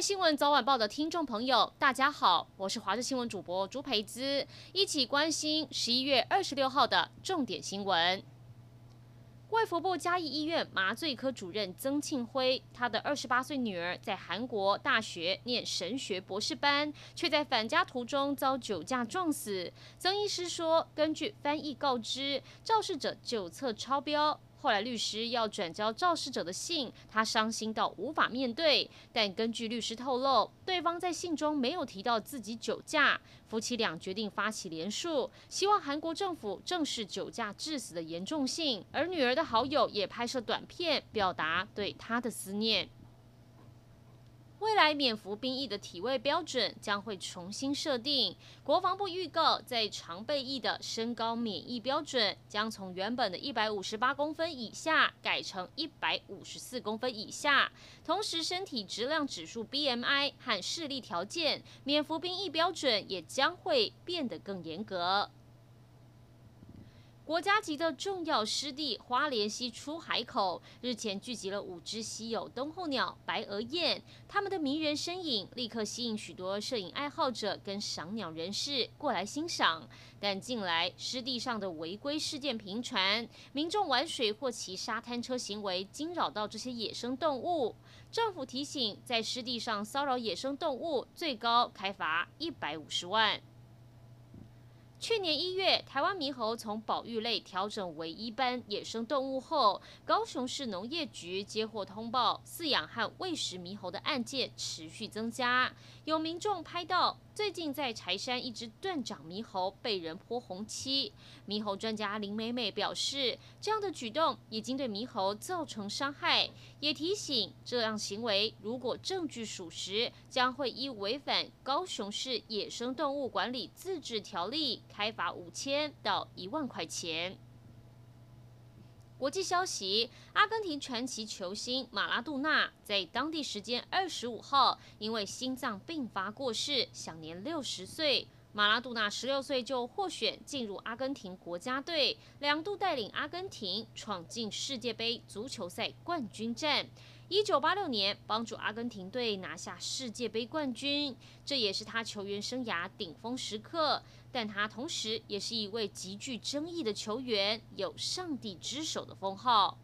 新闻早晚报的听众朋友，大家好，我是华视新闻主播朱培姿，一起关心十一月二十六号的重点新闻。卫福部嘉义医院麻醉科主任曾庆辉，他的二十八岁女儿在韩国大学念神学博士班，却在返家途中遭酒驾撞死。曾医师说，根据翻译告知，肇事者酒测超标。后来律师要转交肇事者的信，他伤心到无法面对。但根据律师透露，对方在信中没有提到自己酒驾。夫妻俩决定发起连诉，希望韩国政府正视酒驾致死的严重性。而女儿的好友也拍摄短片，表达对她的思念。未来免服兵役的体位标准将会重新设定。国防部预告，在常备役的身高免役标准将从原本的一百五十八公分以下改成一百五十四公分以下。同时，身体质量指数 BMI 和视力条件免服兵役标准也将会变得更严格。国家级的重要湿地花莲溪出海口日前聚集了五只稀有冬候鸟白额雁，它们的迷人身影立刻吸引许多摄影爱好者跟赏鸟人士过来欣赏。但近来湿地上的违规事件频传，民众玩水或骑沙滩车行为惊扰到这些野生动物。政府提醒，在湿地上骚扰野生动物，最高开罚一百五十万。去年一月，台湾猕猴从保育类调整为一般野生动物后，高雄市农业局接获通报，饲养和喂食猕猴的案件持续增加。有民众拍到，最近在柴山一只断掌猕猴被人泼红漆。猕猴专家林美美表示，这样的举动已经对猕猴造成伤害，也提醒这样行为如果证据属实，将会依违反高雄市野生动物管理自治条例。开罚五千到一万块钱。国际消息：阿根廷传奇球星马拉杜纳在当地时间二十五号因为心脏病发过世，享年六十岁。马拉杜纳十六岁就获选进入阿根廷国家队，两度带领阿根廷闯进世界杯足球赛冠军战。一九八六年，帮助阿根廷队拿下世界杯冠军，这也是他球员生涯顶峰时刻。但他同时也是一位极具争议的球员，有“上帝之手”的封号。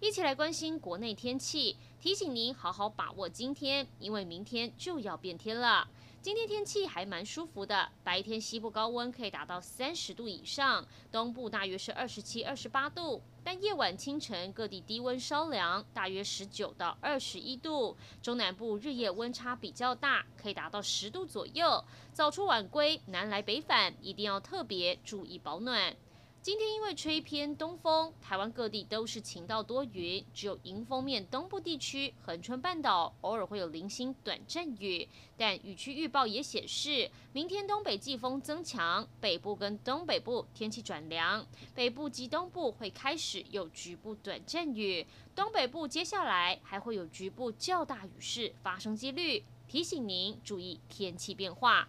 一起来关心国内天气，提醒您好好把握今天，因为明天就要变天了。今天天气还蛮舒服的，白天西部高温可以达到三十度以上，东部大约是二十七、二十八度。但夜晚、清晨各地低温稍凉，大约十九到二十一度。中南部日夜温差比较大，可以达到十度左右。早出晚归，南来北返，一定要特别注意保暖。今天因为吹偏东风，台湾各地都是晴到多云，只有迎风面东部地区、恒春半岛偶尔会有零星短阵雨。但雨区预报也显示，明天东北季风增强，北部跟东北部天气转凉，北部及东部会开始有局部短阵雨，东北部接下来还会有局部较大雨势发生几率，提醒您注意天气变化。